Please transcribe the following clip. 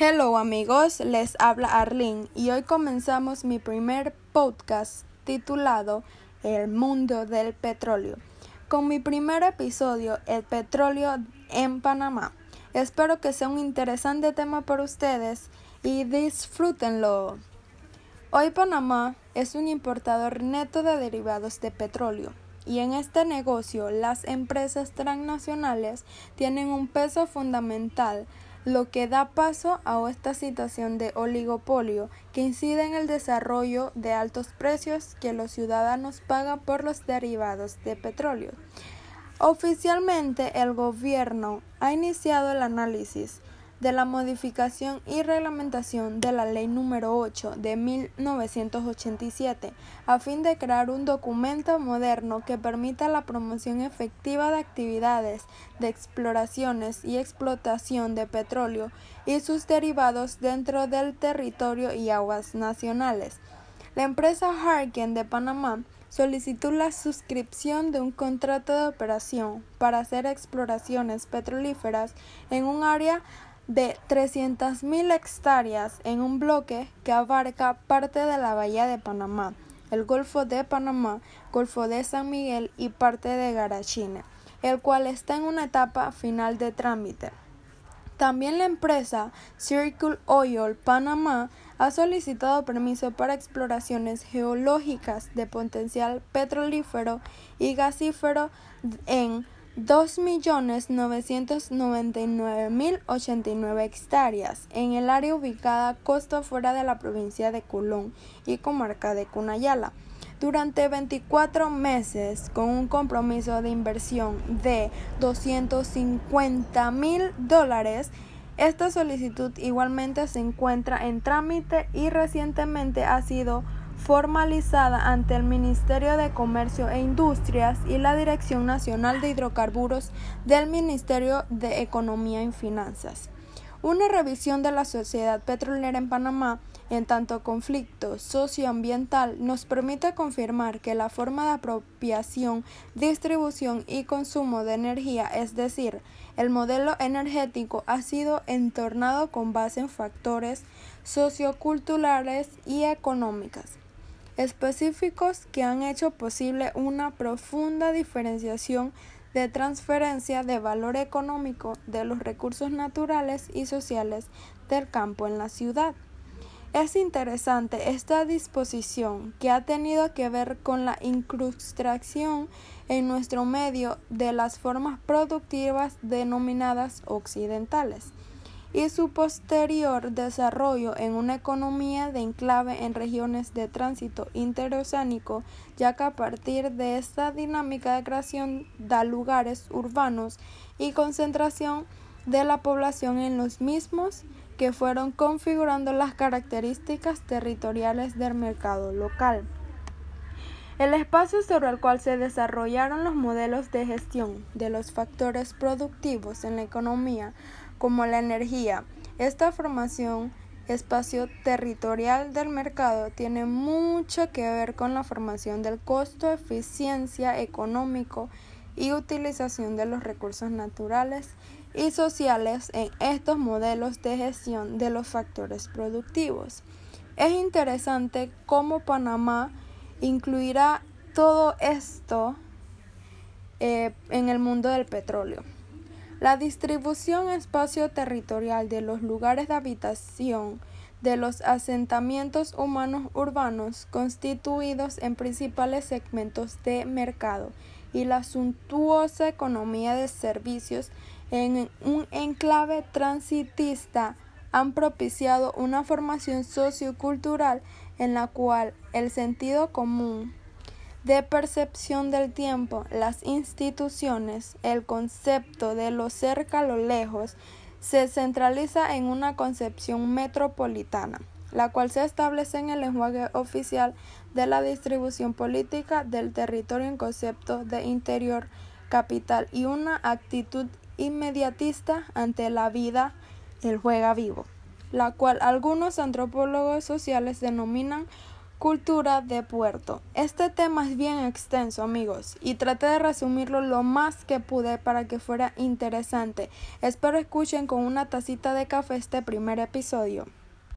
Hello amigos, les habla Arlene y hoy comenzamos mi primer podcast titulado El mundo del petróleo. Con mi primer episodio, El petróleo en Panamá. Espero que sea un interesante tema para ustedes y disfrútenlo. Hoy Panamá es un importador neto de derivados de petróleo y en este negocio las empresas transnacionales tienen un peso fundamental lo que da paso a esta situación de oligopolio que incide en el desarrollo de altos precios que los ciudadanos pagan por los derivados de petróleo. Oficialmente el gobierno ha iniciado el análisis de la modificación y reglamentación de la Ley número 8 de 1987 a fin de crear un documento moderno que permita la promoción efectiva de actividades de exploraciones y explotación de petróleo y sus derivados dentro del territorio y aguas nacionales. La empresa Harken de Panamá solicitó la suscripción de un contrato de operación para hacer exploraciones petrolíferas en un área de 300.000 hectáreas en un bloque que abarca parte de la bahía de Panamá, el Golfo de Panamá, Golfo de San Miguel y parte de Garachine, el cual está en una etapa final de trámite. También la empresa Circle Oil Panamá ha solicitado permiso para exploraciones geológicas de potencial petrolífero y gasífero en 2.999.089 hectáreas en el área ubicada costa fuera de la provincia de Colón y comarca de Cunayala durante 24 meses con un compromiso de inversión de 250 mil dólares. Esta solicitud igualmente se encuentra en trámite y recientemente ha sido formalizada ante el Ministerio de Comercio e Industrias y la Dirección Nacional de Hidrocarburos del Ministerio de Economía y Finanzas. Una revisión de la sociedad petrolera en Panamá en tanto conflicto socioambiental nos permite confirmar que la forma de apropiación, distribución y consumo de energía, es decir, el modelo energético ha sido entornado con base en factores socioculturales y económicos específicos que han hecho posible una profunda diferenciación de transferencia de valor económico de los recursos naturales y sociales del campo en la ciudad. Es interesante esta disposición que ha tenido que ver con la incrustación en nuestro medio de las formas productivas denominadas occidentales y su posterior desarrollo en una economía de enclave en regiones de tránsito interoceánico, ya que a partir de esta dinámica de creación da lugares urbanos y concentración de la población en los mismos que fueron configurando las características territoriales del mercado local. El espacio sobre el cual se desarrollaron los modelos de gestión de los factores productivos en la economía como la energía. Esta formación espacio territorial del mercado tiene mucho que ver con la formación del costo, eficiencia económico y utilización de los recursos naturales y sociales en estos modelos de gestión de los factores productivos. Es interesante cómo Panamá incluirá todo esto eh, en el mundo del petróleo. La distribución espacio-territorial de los lugares de habitación de los asentamientos humanos urbanos constituidos en principales segmentos de mercado y la suntuosa economía de servicios en un enclave transitista han propiciado una formación sociocultural en la cual el sentido común de percepción del tiempo, las instituciones, el concepto de lo cerca, lo lejos, se centraliza en una concepción metropolitana, la cual se establece en el lenguaje oficial de la distribución política del territorio en concepto de interior capital y una actitud inmediatista ante la vida, el juega vivo, la cual algunos antropólogos sociales denominan Cultura de puerto. Este tema es bien extenso, amigos, y traté de resumirlo lo más que pude para que fuera interesante. Espero escuchen con una tacita de café este primer episodio.